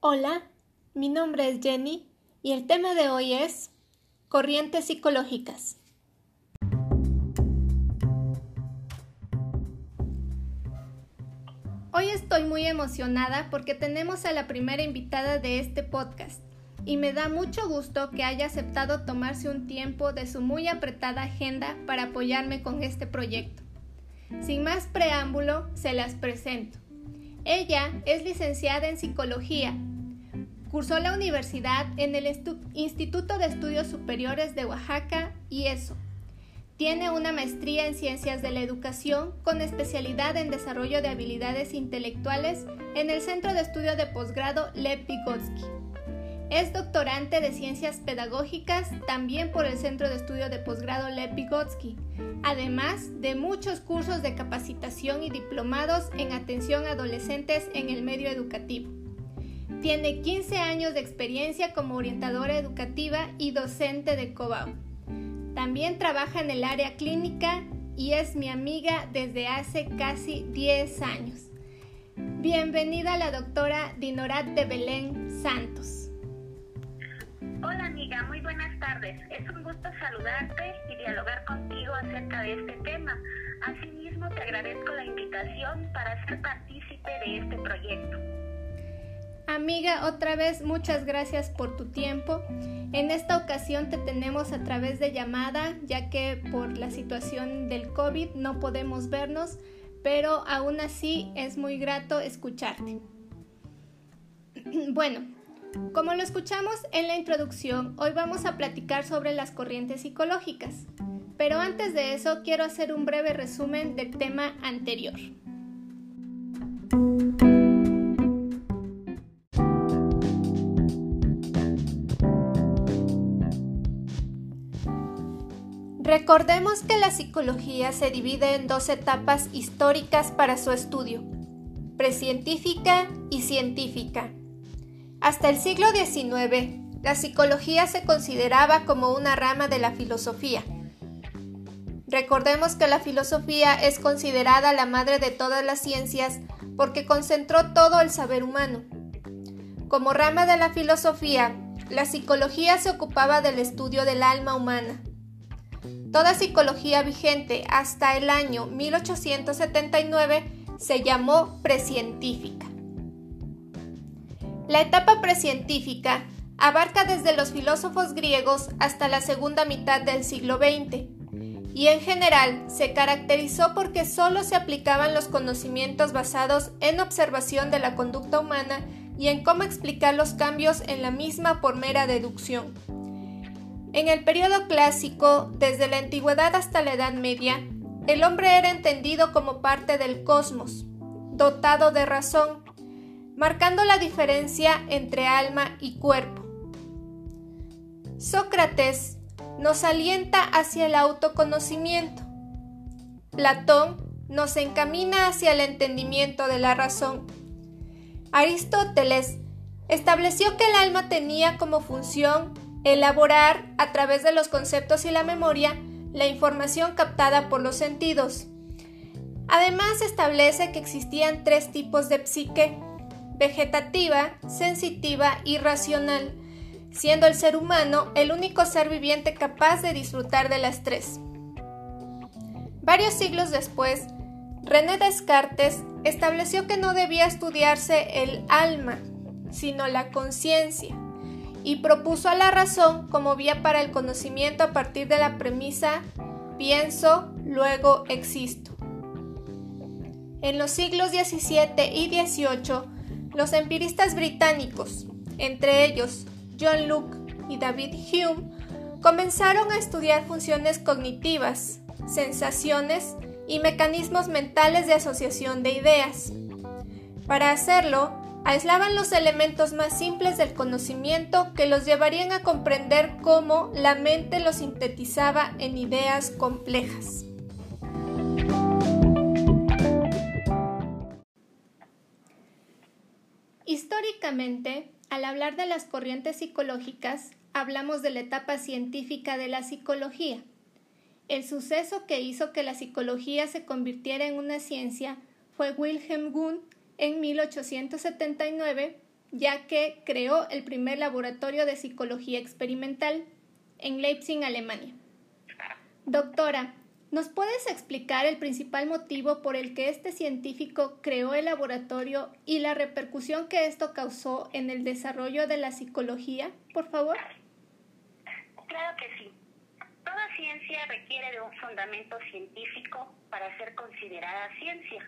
Hola, mi nombre es Jenny y el tema de hoy es corrientes psicológicas. Hoy estoy muy emocionada porque tenemos a la primera invitada de este podcast y me da mucho gusto que haya aceptado tomarse un tiempo de su muy apretada agenda para apoyarme con este proyecto. Sin más preámbulo, se las presento. Ella es licenciada en psicología. Cursó la universidad en el Instituto de Estudios Superiores de Oaxaca y eso. Tiene una maestría en ciencias de la educación con especialidad en desarrollo de habilidades intelectuales en el Centro de Estudio de Posgrado Lev Vygotsky. Es doctorante de Ciencias Pedagógicas también por el Centro de Estudio de Posgrado Lev Vygotsky, además de muchos cursos de capacitación y diplomados en atención a adolescentes en el medio educativo. Tiene 15 años de experiencia como orientadora educativa y docente de COBAU. También trabaja en el área clínica y es mi amiga desde hace casi 10 años. Bienvenida la doctora Dinorat de Belén Santos. Hola amiga, muy buenas tardes. Es un gusto saludarte y dialogar contigo acerca de este tema. Asimismo, te agradezco la invitación para ser partícipe de este proyecto. Amiga, otra vez muchas gracias por tu tiempo. En esta ocasión te tenemos a través de llamada, ya que por la situación del COVID no podemos vernos, pero aún así es muy grato escucharte. Bueno, como lo escuchamos en la introducción, hoy vamos a platicar sobre las corrientes psicológicas. Pero antes de eso, quiero hacer un breve resumen del tema anterior. Recordemos que la psicología se divide en dos etapas históricas para su estudio, precientífica y científica. Hasta el siglo XIX, la psicología se consideraba como una rama de la filosofía. Recordemos que la filosofía es considerada la madre de todas las ciencias porque concentró todo el saber humano. Como rama de la filosofía, la psicología se ocupaba del estudio del alma humana. Toda psicología vigente hasta el año 1879 se llamó precientífica. La etapa precientífica abarca desde los filósofos griegos hasta la segunda mitad del siglo XX y en general se caracterizó porque solo se aplicaban los conocimientos basados en observación de la conducta humana y en cómo explicar los cambios en la misma por mera deducción. En el periodo clásico, desde la antigüedad hasta la Edad Media, el hombre era entendido como parte del cosmos, dotado de razón, marcando la diferencia entre alma y cuerpo. Sócrates nos alienta hacia el autoconocimiento. Platón nos encamina hacia el entendimiento de la razón. Aristóteles estableció que el alma tenía como función elaborar, a través de los conceptos y la memoria, la información captada por los sentidos. Además establece que existían tres tipos de psique, vegetativa, sensitiva y racional, siendo el ser humano el único ser viviente capaz de disfrutar de las tres. Varios siglos después, René Descartes estableció que no debía estudiarse el alma, sino la conciencia, y propuso a la razón como vía para el conocimiento a partir de la premisa pienso, luego existo. En los siglos XVII y XVIII, los empiristas británicos, entre ellos John Locke y David Hume, comenzaron a estudiar funciones cognitivas, sensaciones y mecanismos mentales de asociación de ideas. Para hacerlo, aislaban los elementos más simples del conocimiento que los llevarían a comprender cómo la mente los sintetizaba en ideas complejas. Históricamente, al hablar de las corrientes psicológicas, hablamos de la etapa científica de la psicología. El suceso que hizo que la psicología se convirtiera en una ciencia fue Wilhelm Wundt en 1879, ya que creó el primer laboratorio de psicología experimental en Leipzig, Alemania. Doctora, ¿nos puedes explicar el principal motivo por el que este científico creó el laboratorio y la repercusión que esto causó en el desarrollo de la psicología, por favor? Claro que sí. Toda ciencia requiere de un fundamento científico para ser considerada ciencia,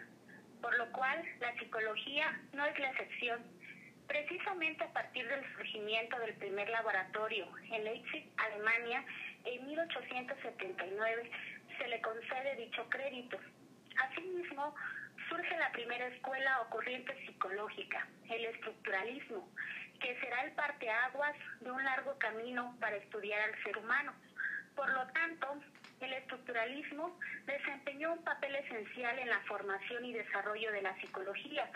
por lo cual la psicología no es la excepción. Precisamente a partir del surgimiento del primer laboratorio en Leipzig, Alemania, en 1879 se le concede dicho crédito. Asimismo, surge la primera escuela o corriente psicológica, el estructuralismo, que será el parteaguas de un largo camino para estudiar al ser humano. Por lo tanto, el estructuralismo desempeñó un papel esencial en la formación y desarrollo de la psicología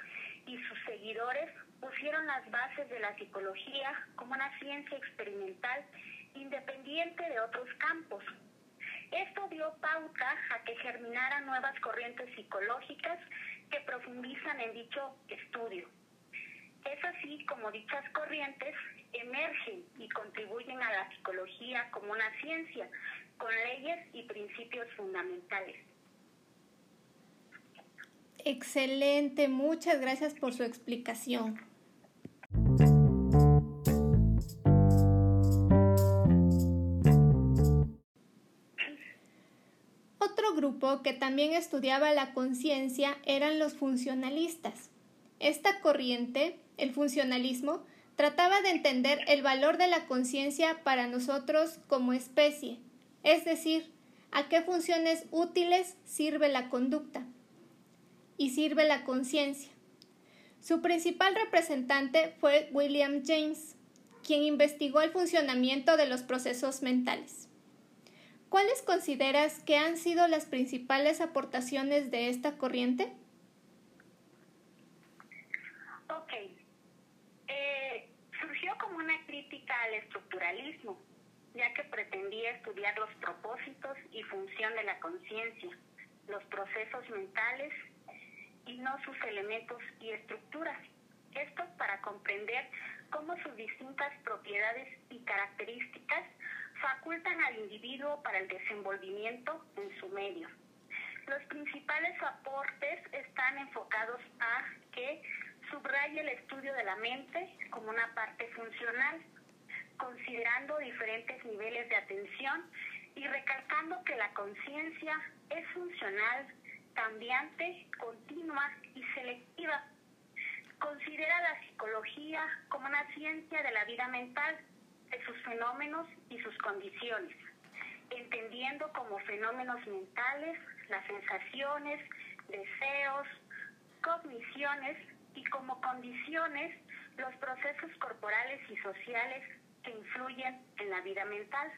y sus seguidores pusieron las bases de la psicología como una ciencia experimental independiente de otros campos. Esto dio pauta a que germinaran nuevas corrientes psicológicas que profundizan en dicho estudio. Es así como dichas corrientes emergen y contribuyen a la psicología como una ciencia, con leyes y principios fundamentales. Excelente, muchas gracias por su explicación. Grupo que también estudiaba la conciencia eran los funcionalistas. Esta corriente, el funcionalismo, trataba de entender el valor de la conciencia para nosotros como especie, es decir, a qué funciones útiles sirve la conducta y sirve la conciencia. Su principal representante fue William James, quien investigó el funcionamiento de los procesos mentales. ¿Cuáles consideras que han sido las principales aportaciones de esta corriente? Ok. Eh, surgió como una crítica al estructuralismo, ya que pretendía estudiar los propósitos y función de la conciencia, los procesos mentales y no sus elementos y estructuras. Esto para comprender cómo sus distintas propiedades y características facultan al individuo para el desenvolvimiento en su medio. Los principales aportes están enfocados a que subraya el estudio de la mente como una parte funcional, considerando diferentes niveles de atención y recalcando que la conciencia es funcional, cambiante, continua y selectiva. Considera la psicología como una ciencia de la vida mental, sus fenómenos y sus condiciones, entendiendo como fenómenos mentales las sensaciones, deseos, cogniciones y como condiciones los procesos corporales y sociales que influyen en la vida mental.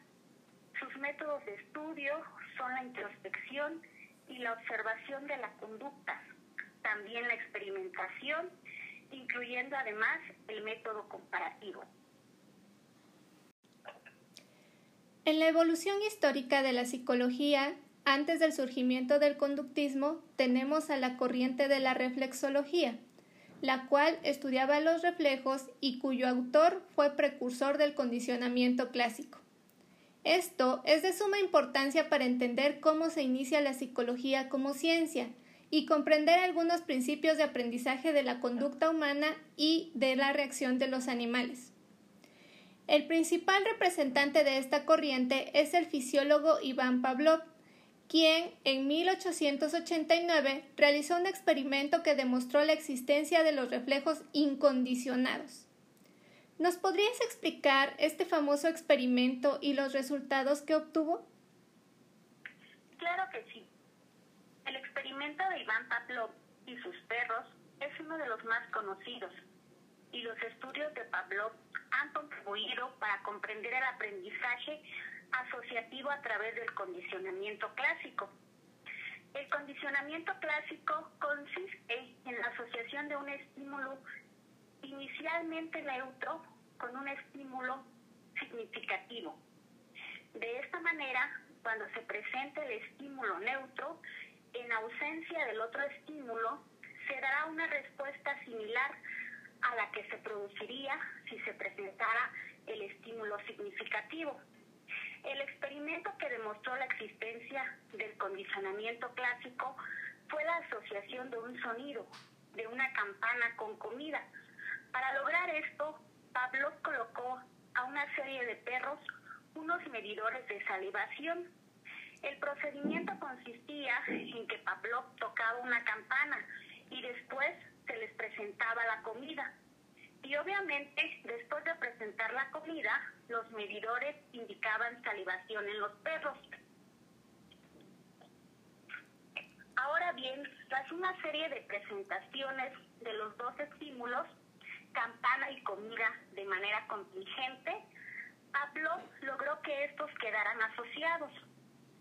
Sus métodos de estudio son la introspección y la observación de la conducta, también la experimentación, incluyendo además el método comparativo. En la evolución histórica de la psicología, antes del surgimiento del conductismo, tenemos a la corriente de la reflexología, la cual estudiaba los reflejos y cuyo autor fue precursor del condicionamiento clásico. Esto es de suma importancia para entender cómo se inicia la psicología como ciencia y comprender algunos principios de aprendizaje de la conducta humana y de la reacción de los animales. El principal representante de esta corriente es el fisiólogo Iván Pavlov, quien en 1889 realizó un experimento que demostró la existencia de los reflejos incondicionados. ¿Nos podrías explicar este famoso experimento y los resultados que obtuvo? Claro que sí. El experimento de Iván Pavlov y sus perros es uno de los más conocidos y los estudios de Pavlov han contribuido para comprender el aprendizaje asociativo a través del condicionamiento clásico. El condicionamiento clásico consiste en la asociación de un estímulo inicialmente neutro con un estímulo significativo. De esta manera, cuando se presenta el estímulo neutro, en ausencia del otro estímulo, se dará una respuesta similar a la que se produciría si se presentara el estímulo significativo. El experimento que demostró la existencia del condicionamiento clásico fue la asociación de un sonido, de una campana con comida. Para lograr esto, Pablo colocó a una serie de perros unos medidores de salivación. El procedimiento consistía en que Pablo tocaba una campana y después se les presentaba la comida. Y obviamente, después de presentar la comida, los medidores indicaban salivación en los perros. Ahora bien, tras una serie de presentaciones de los dos estímulos, campana y comida de manera contingente, Pablo logró que estos quedaran asociados.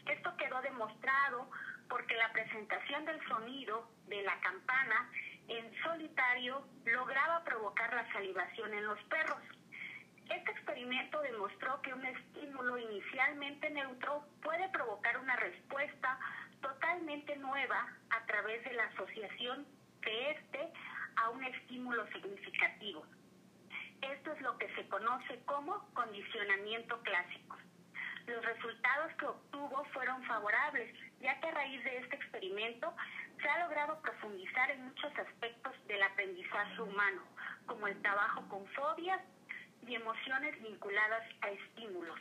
Esto quedó demostrado porque la presentación del sonido de la campana en solitario lograba provocar la salivación en los perros. Este experimento demostró que un estímulo inicialmente neutro puede provocar una respuesta totalmente nueva a través de la asociación de este a un estímulo significativo. Esto es lo que se conoce como condicionamiento clásico. Los resultados que obtuvo fueron favorables, ya que a raíz de este experimento se ha logrado profundizar en muchos aspectos del aprendizaje humano, como el trabajo con fobias y emociones vinculadas a estímulos.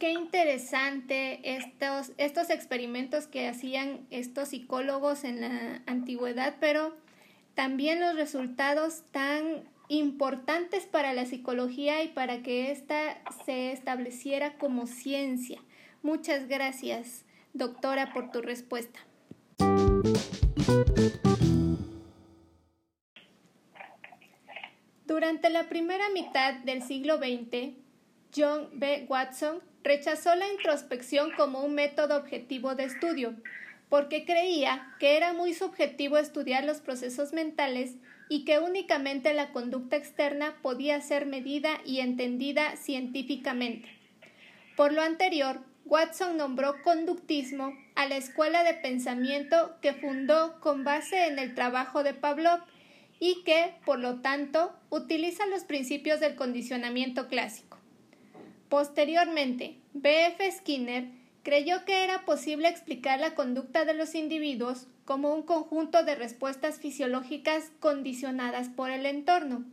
Qué interesante estos, estos experimentos que hacían estos psicólogos en la antigüedad, pero también los resultados tan importantes para la psicología y para que ésta se estableciera como ciencia. Muchas gracias, doctora, por tu respuesta. Durante la primera mitad del siglo XX, John B. Watson rechazó la introspección como un método objetivo de estudio, porque creía que era muy subjetivo estudiar los procesos mentales y que únicamente la conducta externa podía ser medida y entendida científicamente. Por lo anterior, Watson nombró conductismo a la escuela de pensamiento que fundó con base en el trabajo de Pavlov y que, por lo tanto, utiliza los principios del condicionamiento clásico. Posteriormente, B.F. Skinner creyó que era posible explicar la conducta de los individuos como un conjunto de respuestas fisiológicas condicionadas por el entorno,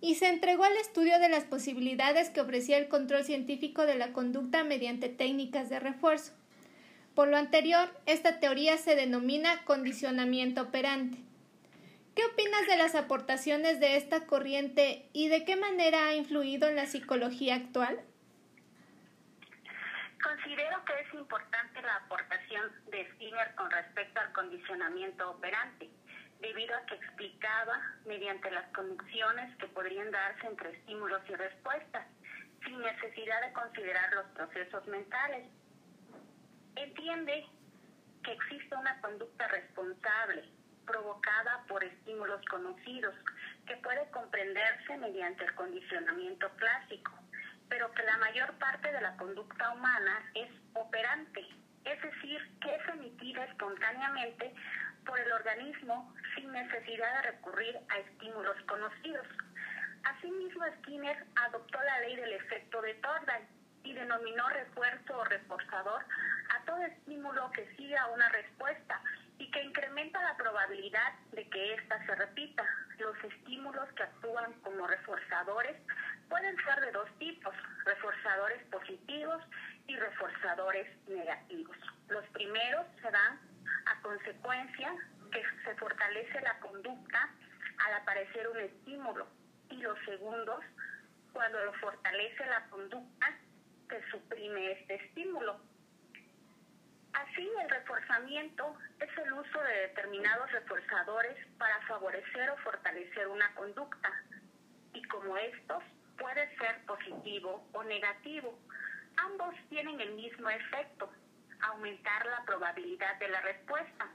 y se entregó al estudio de las posibilidades que ofrecía el control científico de la conducta mediante técnicas de refuerzo. Por lo anterior, esta teoría se denomina condicionamiento operante. ¿Qué opinas de las aportaciones de esta corriente y de qué manera ha influido en la psicología actual? Considero que es importante la aportación de Skinner con respecto al condicionamiento operante, debido a que explicaba mediante las conexiones que podrían darse entre estímulos y respuestas, sin necesidad de considerar los procesos mentales. Entiende que existe una conducta responsable provocada por estímulos conocidos que puede comprenderse mediante el condicionamiento clásico pero que la mayor parte de la conducta humana es operante, es decir, que es emitida espontáneamente por el organismo sin necesidad de recurrir a estímulos conocidos. Asimismo, Skinner adoptó la ley del efecto de Thorndike y denominó refuerzo o reforzador a todo estímulo que siga una respuesta y que incrementa la probabilidad de que ésta se repita. Los estímulos que actúan como reforzadores pueden ser de dos tipos, reforzadores positivos y reforzadores negativos. Los primeros se dan a consecuencia que se fortalece la conducta al aparecer un estímulo y los segundos cuando lo fortalece la conducta que suprime este estímulo. Así, el reforzamiento es el uso de determinados reforzadores para favorecer o fortalecer una conducta. Y como estos puede ser positivo o negativo. Ambos tienen el mismo efecto, aumentar la probabilidad de la respuesta.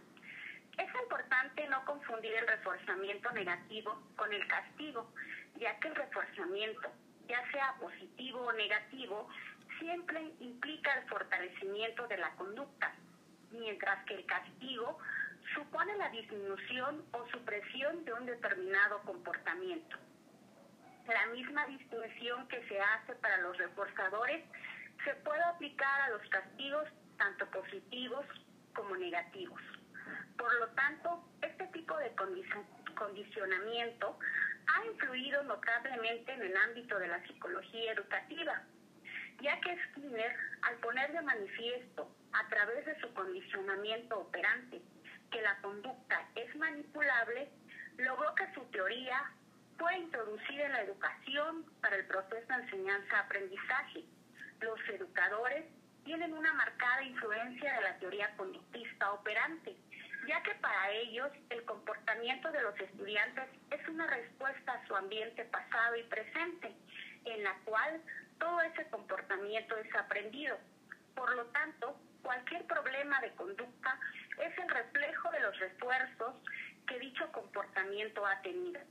Es importante no confundir el reforzamiento negativo con el castigo, ya que el reforzamiento, ya sea positivo o negativo, siempre implica el fortalecimiento de la conducta, mientras que el castigo supone la disminución o supresión de un determinado comportamiento. La misma distinción que se hace para los reforzadores se puede aplicar a los castigos tanto positivos como negativos. Por lo tanto, este tipo de condicionamiento ha influido notablemente en el ámbito de la psicología educativa, ya que Skinner, al poner de manifiesto a través de su condicionamiento operante que la conducta es manipulable, logró que su teoría fue introducida en la educación para el proceso de enseñanza-aprendizaje. Los educadores tienen una marcada influencia de la teoría conductista operante, ya que para ellos el comportamiento de los estudiantes es una respuesta a su ambiente pasado y presente, en la cual todo ese comportamiento es aprendido. Por lo tanto, cualquier problema de conducta es el reflejo de los refuerzos que dicho comportamiento ha tenido.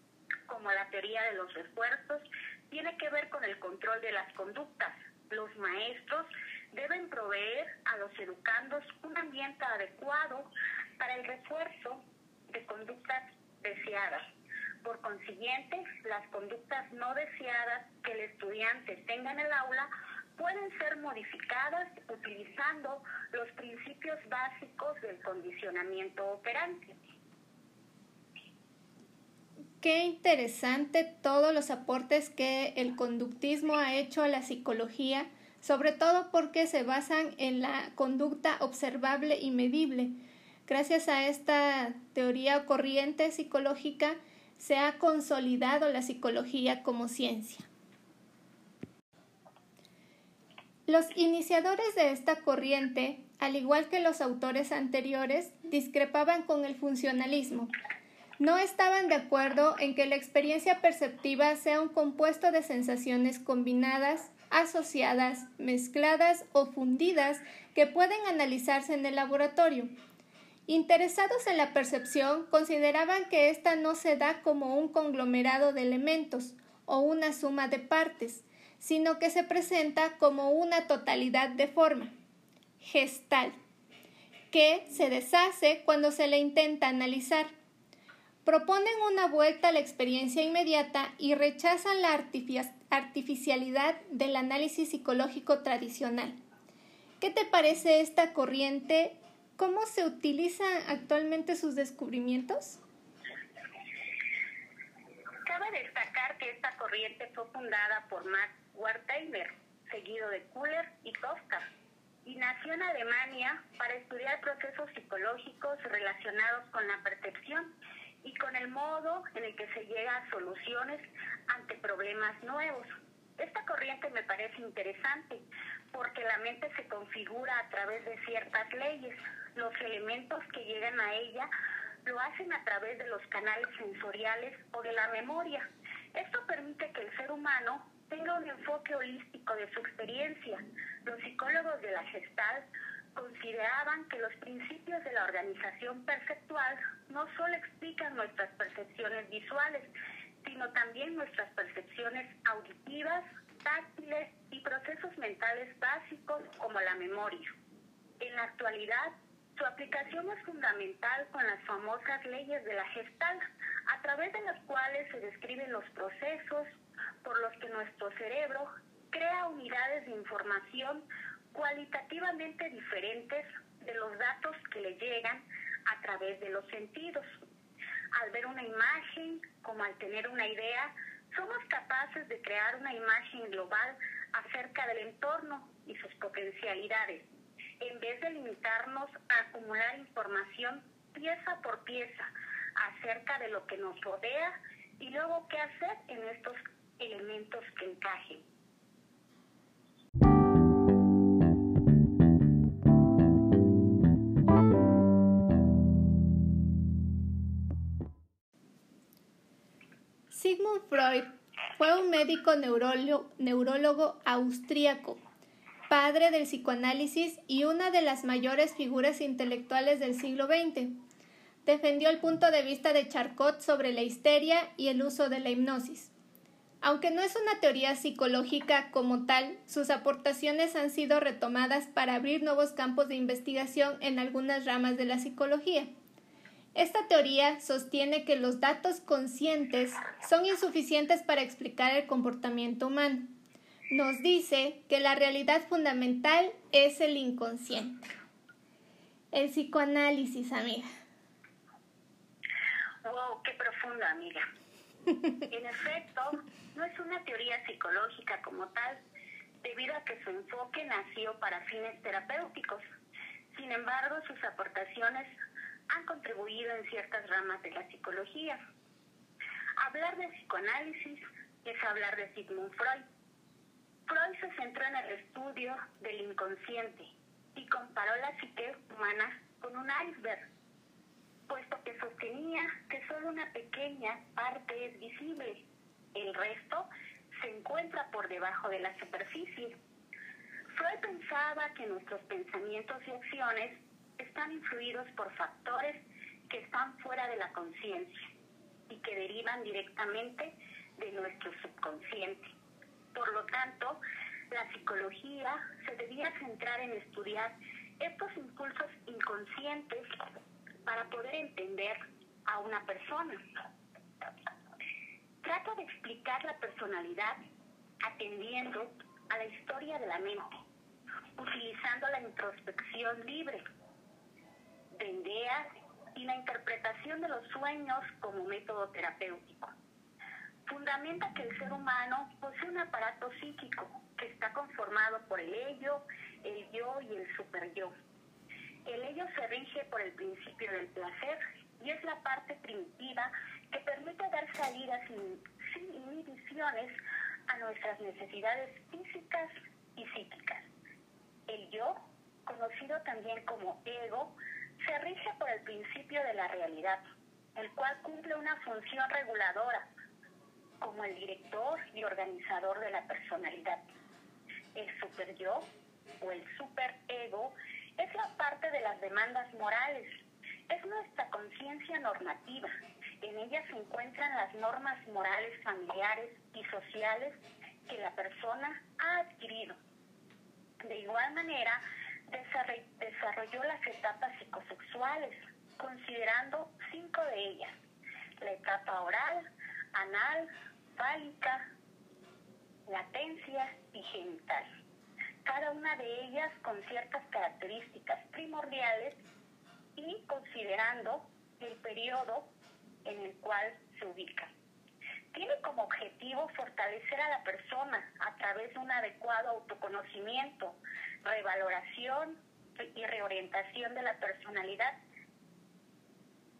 Como la teoría de los refuerzos tiene que ver con el control de las conductas, los maestros deben proveer a los educandos un ambiente adecuado para el refuerzo de conductas deseadas. Por consiguiente, las conductas no deseadas que el estudiante tenga en el aula pueden ser modificadas utilizando los principios básicos del condicionamiento operante. Qué interesante todos los aportes que el conductismo ha hecho a la psicología, sobre todo porque se basan en la conducta observable y medible. Gracias a esta teoría corriente psicológica se ha consolidado la psicología como ciencia. Los iniciadores de esta corriente, al igual que los autores anteriores, discrepaban con el funcionalismo. No estaban de acuerdo en que la experiencia perceptiva sea un compuesto de sensaciones combinadas, asociadas, mezcladas o fundidas que pueden analizarse en el laboratorio. Interesados en la percepción, consideraban que ésta no se da como un conglomerado de elementos o una suma de partes, sino que se presenta como una totalidad de forma, gestal, que se deshace cuando se le intenta analizar. Proponen una vuelta a la experiencia inmediata y rechazan la artificialidad del análisis psicológico tradicional. ¿Qué te parece esta corriente? ¿Cómo se utilizan actualmente sus descubrimientos? Cabe destacar que esta corriente fue fundada por Max Wertheimer, seguido de Kuller y Kafka, y nació en Alemania para estudiar procesos psicológicos relacionados con la percepción y con el modo en el que se llega a soluciones ante problemas nuevos. Esta corriente me parece interesante porque la mente se configura a través de ciertas leyes. Los elementos que llegan a ella lo hacen a través de los canales sensoriales o de la memoria. Esto permite que el ser humano tenga un enfoque holístico de su experiencia. Los psicólogos de la Gestalt consideraban que los principios de la organización perceptual no solo explican nuestras percepciones visuales, sino también nuestras percepciones auditivas, táctiles y procesos mentales básicos como la memoria. En la actualidad, su aplicación es fundamental con las famosas leyes de la Gestalt, a través de las cuales se describen los procesos por los que nuestro cerebro crea unidades de información cualitativamente diferentes de los datos que le llegan a través de los sentidos. Al ver una imagen, como al tener una idea, somos capaces de crear una imagen global acerca del entorno y sus potencialidades, en vez de limitarnos a acumular información pieza por pieza acerca de lo que nos rodea y luego qué hacer en estos elementos que encajen. Sigmund Freud fue un médico neurólogo, austríaco, padre del psicoanálisis y una de las mayores figuras intelectuales del siglo XX. Defendió el punto de vista de Charcot sobre la histeria y el uso de la hipnosis. Aunque no es una teoría psicológica como tal, sus aportaciones han sido retomadas para abrir nuevos campos de investigación en algunas ramas de la psicología. Esta teoría sostiene que los datos conscientes son insuficientes para explicar el comportamiento humano. Nos dice que la realidad fundamental es el inconsciente. El psicoanálisis, amiga. Wow, qué profundo, amiga. en efecto, no es una teoría psicológica como tal, debido a que su enfoque nació para fines terapéuticos. Sin embargo, sus aportaciones han contribuido en ciertas ramas de la psicología. Hablar de psicoanálisis es hablar de Sigmund Freud. Freud se centró en el estudio del inconsciente y comparó la psique humana con un iceberg, puesto que sostenía que solo una pequeña parte es visible, el resto se encuentra por debajo de la superficie. Freud pensaba que nuestros pensamientos y acciones están influidos por factores que están fuera de la conciencia y que derivan directamente de nuestro subconsciente. Por lo tanto, la psicología se debía centrar en estudiar estos impulsos inconscientes para poder entender a una persona. Trata de explicar la personalidad atendiendo a la historia de la mente, utilizando la introspección libre de ideas y la interpretación de los sueños como método terapéutico. Fundamenta que el ser humano posee un aparato psíquico que está conformado por el ello, el yo y el superyo. El ello se rige por el principio del placer y es la parte primitiva que permite dar salida sin, sin inhibiciones a nuestras necesidades físicas y psíquicas. El yo, conocido también como ego, se rige por el principio de la realidad, el cual cumple una función reguladora como el director y organizador de la personalidad. El super yo o el super ego es la parte de las demandas morales, es nuestra conciencia normativa. En ella se encuentran las normas morales familiares y sociales que la persona ha adquirido. De igual manera, desarrolló las etapas psicosexuales, considerando cinco de ellas. La etapa oral, anal, fálica, latencia y genital. Cada una de ellas con ciertas características primordiales y considerando el periodo en el cual se ubica. Tiene como objetivo fortalecer a la persona a través de un adecuado autoconocimiento, revaloración y reorientación de la personalidad.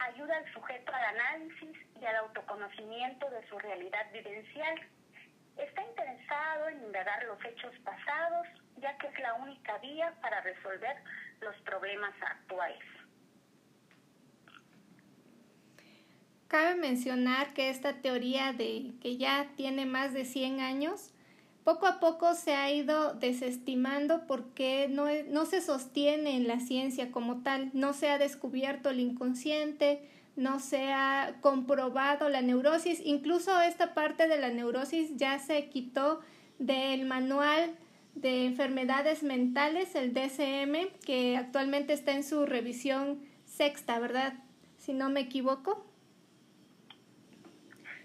Ayuda al sujeto al análisis y al autoconocimiento de su realidad vivencial. Está interesado en indagar los hechos pasados, ya que es la única vía para resolver los problemas actuales. Cabe mencionar que esta teoría de que ya tiene más de 100 años poco a poco se ha ido desestimando porque no, no se sostiene en la ciencia como tal, no se ha descubierto el inconsciente, no se ha comprobado la neurosis, incluso esta parte de la neurosis ya se quitó del manual de enfermedades mentales, el DSM, que actualmente está en su revisión sexta, ¿verdad? Si no me equivoco.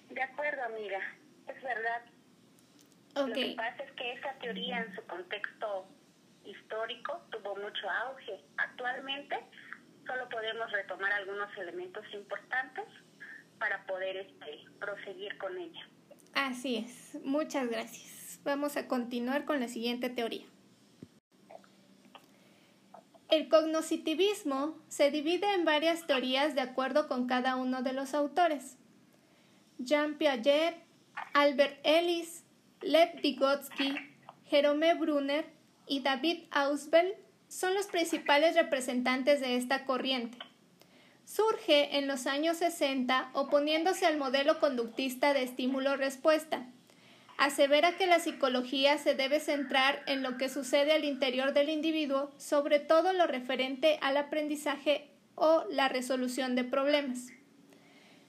De acuerdo, amiga, es verdad. Lo que pasa es que esa teoría en su contexto histórico tuvo mucho auge. Actualmente solo podemos retomar algunos elementos importantes para poder este, proseguir con ella. Así es. Muchas gracias. Vamos a continuar con la siguiente teoría. El cognoscitivismo se divide en varias teorías de acuerdo con cada uno de los autores. Jean Piaget, Albert Ellis, Lev Vygotsky, Jerome Brunner y David Ausubel son los principales representantes de esta corriente. Surge en los años 60 oponiéndose al modelo conductista de estímulo-respuesta. Asevera que la psicología se debe centrar en lo que sucede al interior del individuo, sobre todo lo referente al aprendizaje o la resolución de problemas.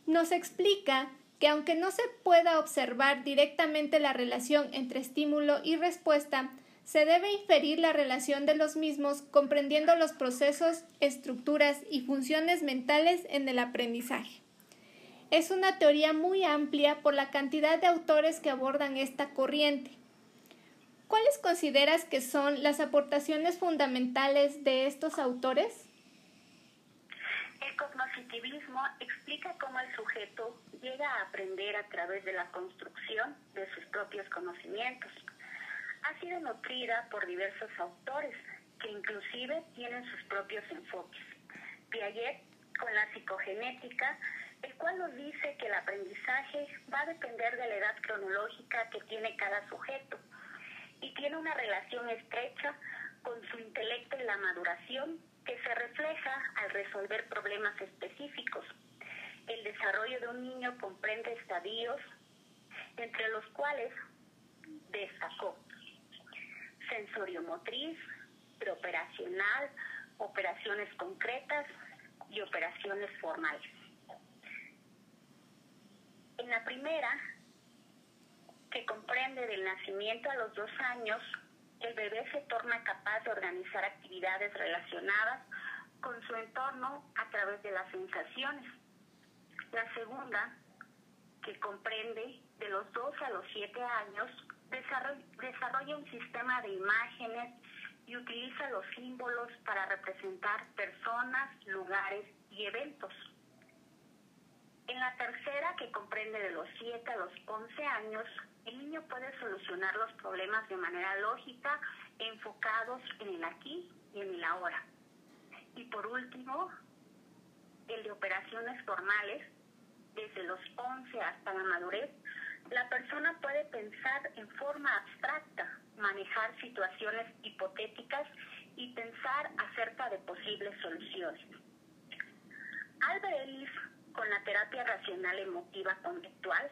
Nos explica que aunque no se pueda observar directamente la relación entre estímulo y respuesta, Se debe inferir la relación de los mismos comprendiendo los procesos, estructuras y funciones mentales en el aprendizaje. Es una teoría muy amplia por la cantidad de autores que abordan esta corriente. ¿Cuáles consideras que son las aportaciones fundamentales de estos autores? El cognitivismo explica cómo el sujeto llega a aprender a través de la construcción de sus propios conocimientos. Ha sido nutrida por diversos autores que inclusive tienen sus propios enfoques. Piaget con la psicogenética el cual nos dice que el aprendizaje va a depender de la edad cronológica que tiene cada sujeto y tiene una relación estrecha con su intelecto y la maduración que se refleja al resolver problemas específicos. El desarrollo de un niño comprende estadios entre los cuales destacó sensoriomotriz, preoperacional, operaciones concretas y operaciones formales. En la primera, que comprende del nacimiento a los dos años, el bebé se torna capaz de organizar actividades relacionadas con su entorno a través de las sensaciones. La segunda, que comprende de los dos a los siete años, desarrolla un sistema de imágenes y utiliza los símbolos para representar personas, lugares y eventos. En la tercera, que comprende de los 7 a los 11 años, el niño puede solucionar los problemas de manera lógica, enfocados en el aquí y en el ahora. Y por último, el de operaciones formales, desde los 11 hasta la madurez, la persona puede pensar en forma abstracta, manejar situaciones hipotéticas y pensar acerca de posibles soluciones. Albert Ellis con la terapia racional emotiva conductual,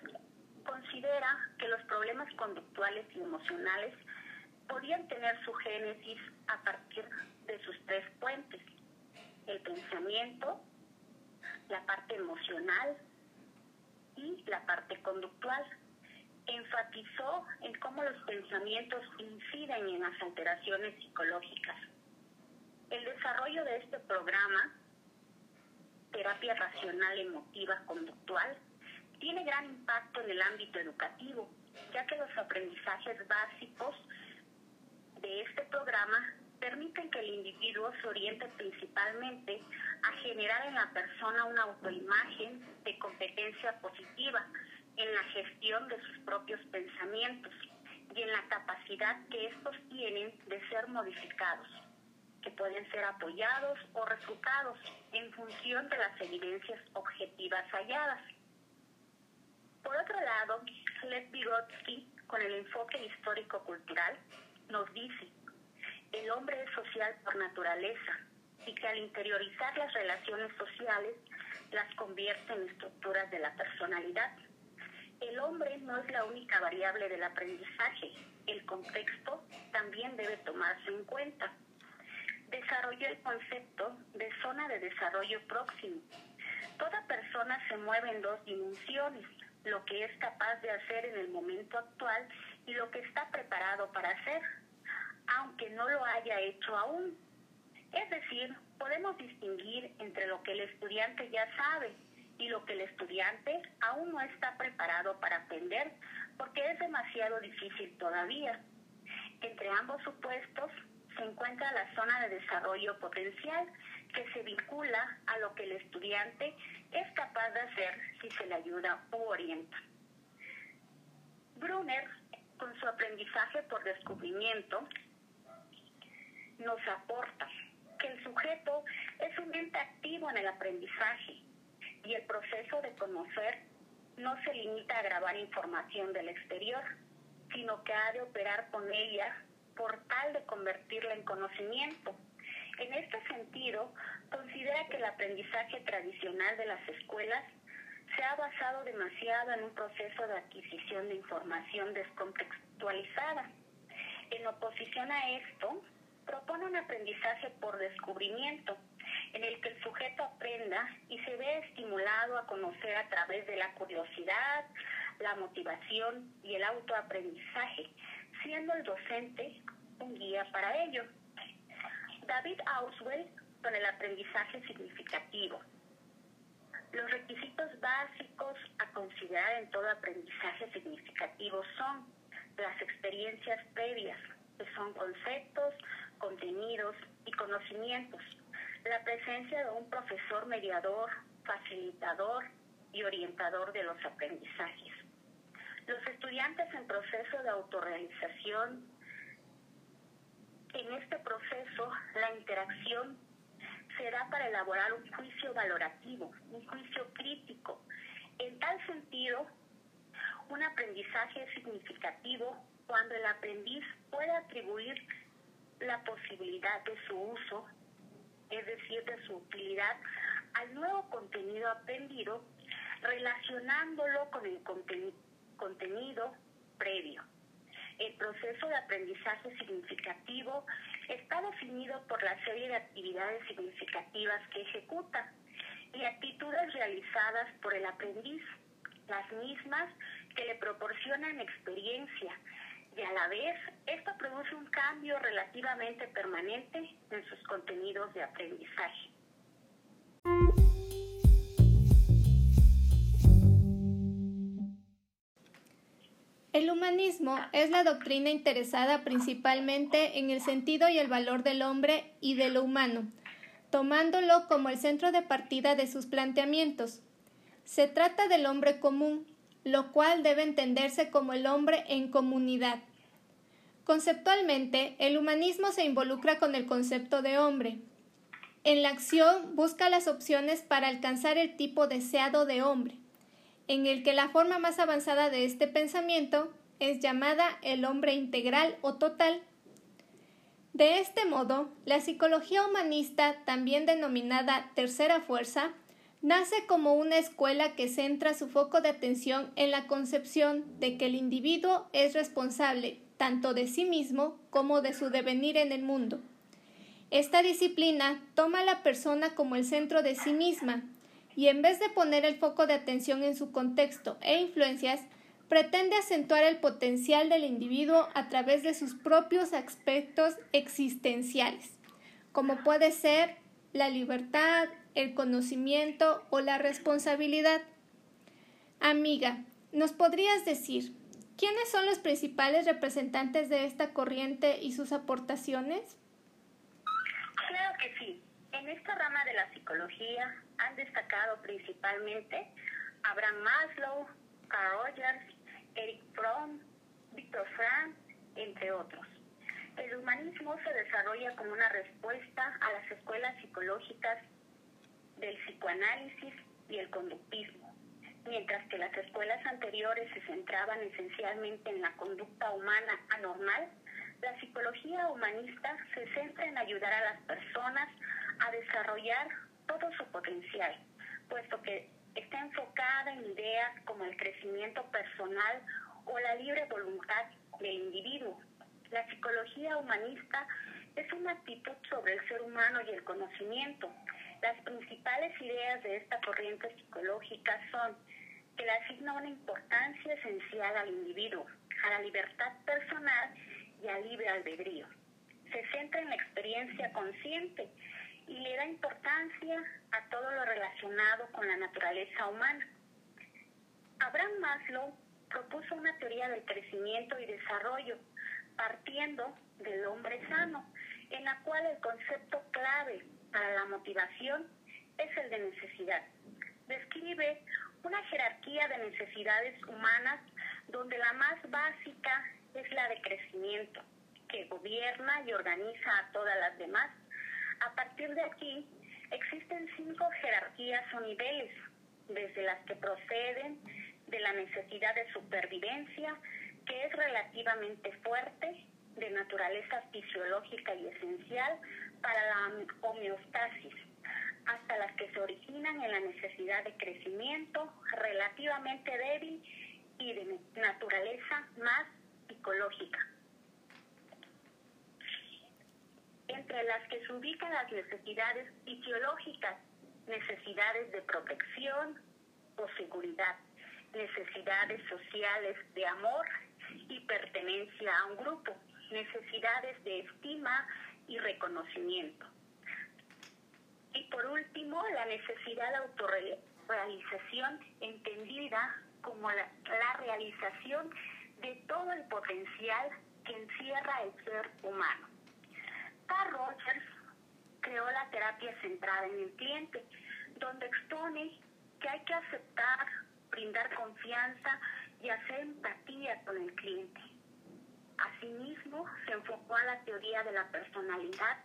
considera que los problemas conductuales y emocionales podían tener su génesis a partir de sus tres puentes, el pensamiento, la parte emocional y la parte conductual. Enfatizó en cómo los pensamientos inciden en las alteraciones psicológicas. El desarrollo de este programa terapia racional emotiva conductual tiene gran impacto en el ámbito educativo, ya que los aprendizajes básicos de este programa permiten que el individuo se oriente principalmente a generar en la persona una autoimagen de competencia positiva en la gestión de sus propios pensamientos y en la capacidad que estos tienen de ser modificados que pueden ser apoyados o refutados en función de las evidencias objetivas halladas. Por otro lado, Lev Vygotsky, con el enfoque histórico-cultural, nos dice, el hombre es social por naturaleza y que al interiorizar las relaciones sociales las convierte en estructuras de la personalidad. El hombre no es la única variable del aprendizaje, el contexto también debe tomarse en cuenta desarrolló el concepto de zona de desarrollo próximo. Toda persona se mueve en dos dimensiones, lo que es capaz de hacer en el momento actual y lo que está preparado para hacer, aunque no lo haya hecho aún. Es decir, podemos distinguir entre lo que el estudiante ya sabe y lo que el estudiante aún no está preparado para aprender porque es demasiado difícil todavía. Entre ambos supuestos se encuentra la zona de desarrollo potencial que se vincula a lo que el estudiante es capaz de hacer si se le ayuda u orienta. Brunner, con su aprendizaje por descubrimiento, nos aporta que el sujeto es un ente activo en el aprendizaje y el proceso de conocer no se limita a grabar información del exterior, sino que ha de operar con ella por tal de convertirla en conocimiento. En este sentido, considera que el aprendizaje tradicional de las escuelas se ha basado demasiado en un proceso de adquisición de información descontextualizada. En oposición a esto, propone un aprendizaje por descubrimiento, en el que el sujeto aprenda y se ve estimulado a conocer a través de la curiosidad, la motivación y el autoaprendizaje, siendo el docente un guía para ello. David Auswell con el aprendizaje significativo. Los requisitos básicos a considerar en todo aprendizaje significativo son las experiencias previas, que son conceptos, contenidos y conocimientos, la presencia de un profesor mediador, facilitador y orientador de los aprendizajes. Los estudiantes en proceso de autorrealización, en este proceso la interacción será para elaborar un juicio valorativo, un juicio crítico. En tal sentido, un aprendizaje es significativo cuando el aprendiz puede atribuir la posibilidad de su uso, es decir, de su utilidad, al nuevo contenido aprendido, relacionándolo con el contenido previo. El proceso de aprendizaje significativo está definido por la serie de actividades significativas que ejecuta y actitudes realizadas por el aprendiz, las mismas que le proporcionan experiencia y a la vez esto produce un cambio relativamente permanente en sus contenidos de aprendizaje. El humanismo es la doctrina interesada principalmente en el sentido y el valor del hombre y de lo humano, tomándolo como el centro de partida de sus planteamientos. Se trata del hombre común, lo cual debe entenderse como el hombre en comunidad. Conceptualmente, el humanismo se involucra con el concepto de hombre. En la acción busca las opciones para alcanzar el tipo deseado de hombre en el que la forma más avanzada de este pensamiento es llamada el hombre integral o total. De este modo, la psicología humanista, también denominada tercera fuerza, nace como una escuela que centra su foco de atención en la concepción de que el individuo es responsable tanto de sí mismo como de su devenir en el mundo. Esta disciplina toma a la persona como el centro de sí misma y en vez de poner el foco de atención en su contexto e influencias, pretende acentuar el potencial del individuo a través de sus propios aspectos existenciales, como puede ser la libertad, el conocimiento o la responsabilidad. Amiga, ¿nos podrías decir quiénes son los principales representantes de esta corriente y sus aportaciones? Claro que sí. En esta rama de la psicología han destacado principalmente Abraham Maslow, Carl Rogers, Eric Fromm, Viktor Frank, entre otros. El humanismo se desarrolla como una respuesta a las escuelas psicológicas del psicoanálisis y el conductismo, mientras que las escuelas anteriores se centraban esencialmente en la conducta humana anormal, la psicología humanista se centra en ayudar a las personas a desarrollar todo su potencial, puesto que está enfocada en ideas como el crecimiento personal o la libre voluntad del individuo. La psicología humanista es una actitud sobre el ser humano y el conocimiento. Las principales ideas de esta corriente psicológica son que le asigna una importancia esencial al individuo, a la libertad personal y al libre albedrío. Se centra en la experiencia consciente y le da importancia a todo lo relacionado con la naturaleza humana. Abraham Maslow propuso una teoría del crecimiento y desarrollo partiendo del hombre sano, en la cual el concepto clave para la motivación es el de necesidad. Describe una jerarquía de necesidades humanas donde la más básica es la de crecimiento, que gobierna y organiza a todas las demás a partir de aquí, existen cinco jerarquías o niveles, desde las que proceden de la necesidad de supervivencia, que es relativamente fuerte, de naturaleza fisiológica y esencial para la homeostasis, hasta las que se originan en la necesidad de crecimiento, relativamente débil y de naturaleza más psicológica. entre las que se ubican las necesidades fisiológicas, necesidades de protección o seguridad, necesidades sociales de amor y pertenencia a un grupo, necesidades de estima y reconocimiento. Y por último, la necesidad de autorrealización entendida como la, realización de todo el potencial que encierra el ser humano. Carl Rogers creó la terapia centrada en el cliente, donde expone que hay que aceptar, brindar confianza y hacer empatía con el cliente. Asimismo, se enfocó a la teoría de la personalidad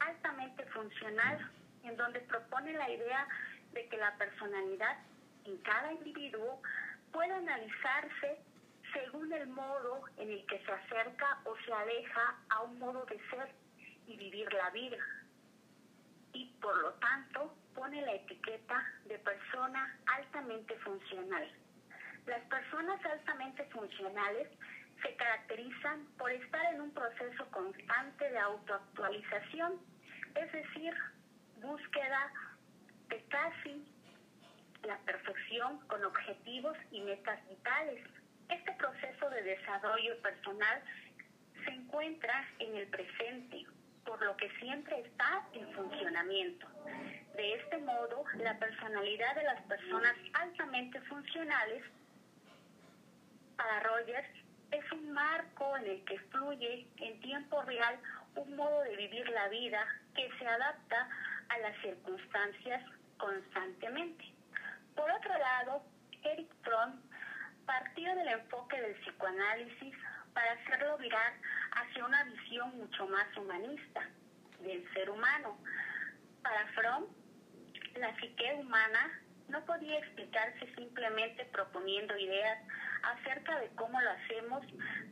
altamente funcional, en donde propone la idea de que la personalidad en cada individuo puede analizarse según el modo en el que se acerca o se aleja a un modo de ser y vivir la vida. Y por lo tanto pone la etiqueta de persona altamente funcional. Las personas altamente funcionales se caracterizan por estar en un proceso constante de autoactualización, es decir, búsqueda de casi la perfección con objetivos y metas vitales. Este proceso de desarrollo personal se encuentra en el presente, por lo que siempre está en funcionamiento. De este modo, la personalidad de las personas altamente funcionales para Rogers es un marco en el que fluye en tiempo real un modo de vivir la vida que se adapta a las circunstancias constantemente. Por otro lado, Eric Fromm partió del enfoque del psicoanálisis para hacerlo virar hacia una visión mucho más humanista del ser humano. Para Fromm, la psique humana no podía explicarse simplemente proponiendo ideas acerca de cómo lo hacemos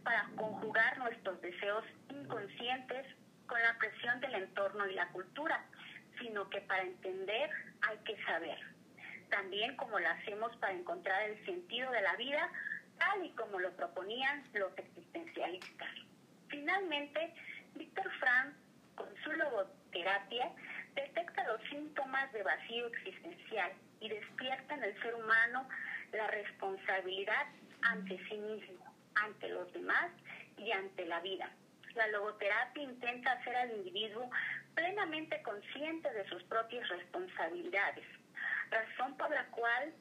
para conjugar nuestros deseos inconscientes con la presión del entorno y la cultura, sino que para entender hay que saber. También como lo hacemos para encontrar el sentido de la vida, tal y como lo proponían los existencialistas. Finalmente, Víctor Frank, con su logoterapia, detecta los síntomas de vacío existencial y despierta en el ser humano la responsabilidad ante sí mismo, ante los demás y ante la vida. La logoterapia intenta hacer al individuo plenamente consciente de sus propias responsabilidades, razón por la cual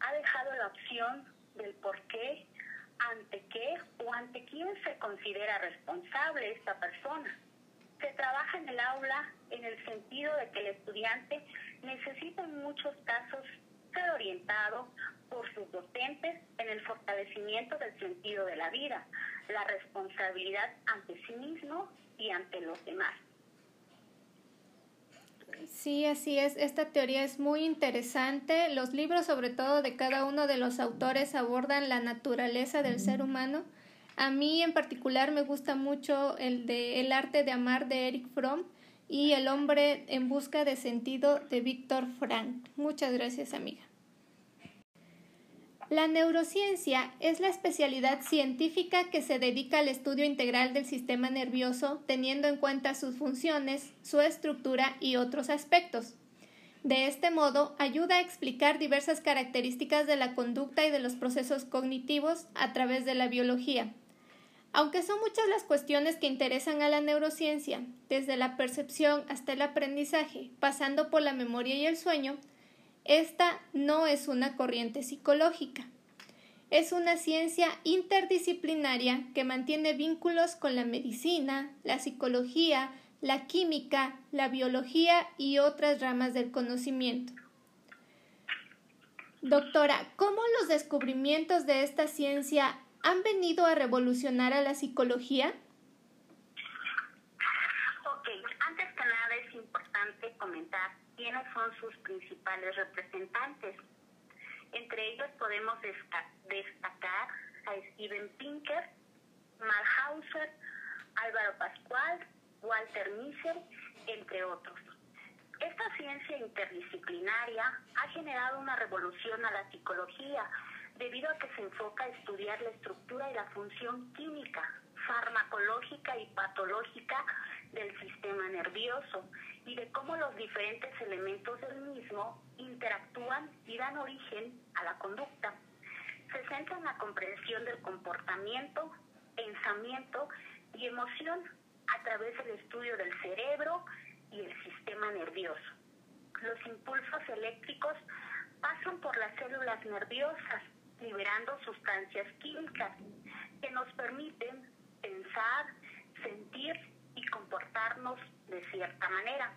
ha dejado la opción del por qué, ante qué o ante quién se considera responsable esta persona. Se trabaja en el aula en el sentido de que el estudiante necesita en muchos casos ser orientado por sus docentes en el fortalecimiento del sentido de la vida, la responsabilidad ante sí mismo y ante los demás. Sí, así es. Esta teoría es muy interesante. Los libros, sobre todo de cada uno de los autores, abordan la naturaleza del ser humano. A mí en particular me gusta mucho el de El arte de amar de Eric Fromm y El hombre en busca de sentido de Víctor Frank. Muchas gracias, amiga. La neurociencia es la especialidad científica que se dedica al estudio integral del sistema nervioso teniendo en cuenta sus funciones, su estructura y otros aspectos. De este modo, ayuda a explicar diversas características de la conducta y de los procesos cognitivos a través de la biología. Aunque son muchas las cuestiones que interesan a la neurociencia, desde la percepción hasta el aprendizaje, pasando por la memoria y el sueño, esta no es una corriente psicológica. Es una ciencia interdisciplinaria que mantiene vínculos con la medicina, la psicología, la química, la biología y otras ramas del conocimiento. Doctora, ¿cómo los descubrimientos de esta ciencia han venido a revolucionar a la psicología? Ok, antes que nada es importante comentar quiénes son sus principales representantes. Entre ellos podemos destacar a Steven Pinker, Malhauser, Álvaro Pascual, Walter Miser, entre otros. Esta ciencia interdisciplinaria ha generado una revolución a la psicología debido a que se enfoca a estudiar la estructura y la función química, farmacológica y patológica del sistema nervioso y de cómo los diferentes elementos del mismo interactúan y dan origen a la conducta. Se centra en la comprensión del comportamiento, pensamiento y emoción a través del estudio del cerebro y el sistema nervioso. Los impulsos eléctricos pasan por las células nerviosas, liberando sustancias químicas que nos permiten pensar, sentir y comportarnos de cierta manera.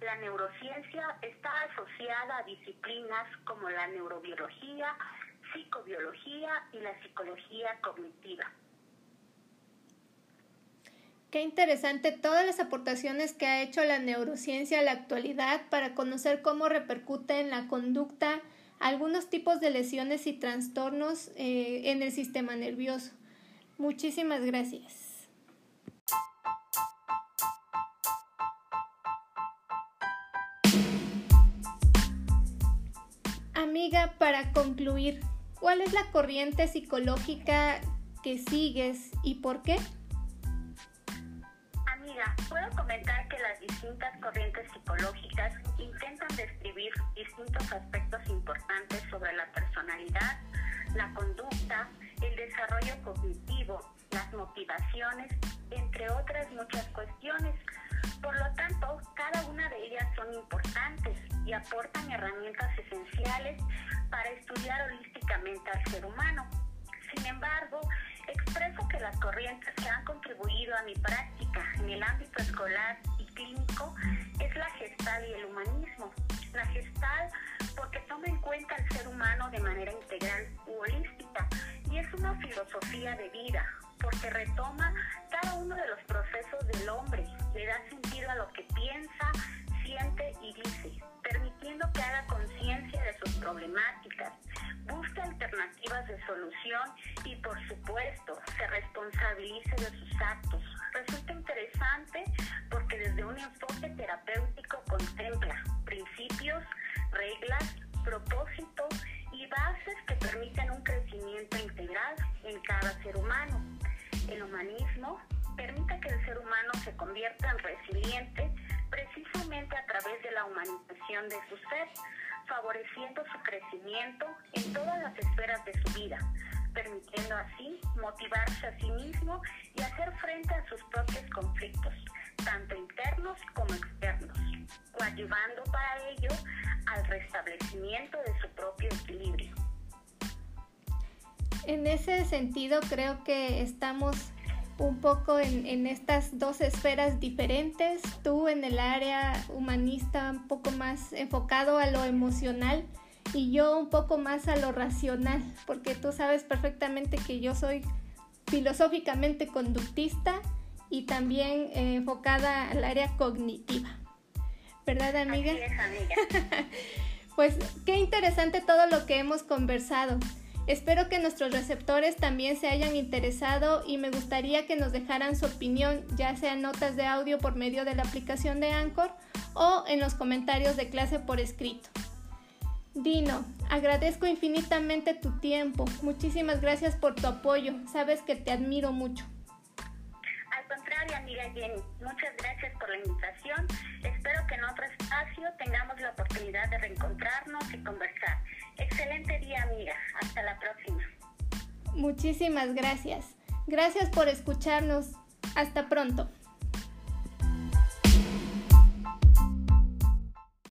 La neurociencia está asociada a disciplinas como la neurobiología, psicobiología y la psicología cognitiva. Qué interesante todas las aportaciones que ha hecho la neurociencia a la actualidad para conocer cómo repercute en la conducta algunos tipos de lesiones y trastornos eh, en el sistema nervioso. Muchísimas gracias. Amiga, para concluir, ¿cuál es la corriente psicológica que sigues y por qué? puedo comentar que las distintas corrientes psicológicas intentan describir distintos aspectos importantes la conducta, el desarrollo cognitivo, las motivaciones, entre otras muchas cuestiones. Por lo tanto, cada una de ellas son importantes y aportan herramientas esenciales para estudiar holísticamente al ser humano. Sin embargo, expreso que las corrientes que han contribuido a mi práctica en el ámbito escolar y clínico es la gestal y el humanismo. La gestal porque toma en cuenta al ser humano de manera integral u holística y es una filosofía de vida porque retoma cada uno de los procesos del hombre, le da sentido a lo que piensa, siente y dice, permitiendo que haga conciencia de sus problemáticas, busque alternativas de solución y por supuesto se responsabilice de sus actos. Resulta interesante porque desde un enfoque terapéutico contempla principios, reglas, propósitos y bases que permiten un crecimiento integral en cada ser humano. El humanismo permite que el ser humano se convierta en resiliente precisamente a través de la humanización de su ser favoreciendo su crecimiento en todas las esferas de su vida, permitiendo así motivarse a sí mismo y hacer frente a sus propios conflictos, tanto internos como externos, coadyuvando para ello al restablecimiento de su propio equilibrio. En ese sentido creo que estamos un poco en, estas dos esferas diferentes, tú en el área humanista un poco más enfocado a lo emocional y yo un poco más a lo racional, porque tú sabes perfectamente que yo soy filosóficamente conductista y también eh, enfocada al área cognitiva. ¿Verdad, amiga? amiga. pues qué interesante todo lo que hemos conversado. Espero que nuestros receptores también se hayan interesado y me gustaría que nos dejaran su opinión, ya sea en notas de audio por medio de la aplicación de Anchor o en los comentarios de clase por escrito. Dino, agradezco infinitamente tu tiempo. Muchísimas gracias por tu apoyo. Sabes que te admiro mucho. Amiga Jenny, muchas gracias por la invitación. Espero que en otro espacio tengamos la oportunidad de reencontrarnos y conversar. Excelente día, amiga. Hasta la próxima. Muchísimas gracias. Gracias por escucharnos. Hasta pronto.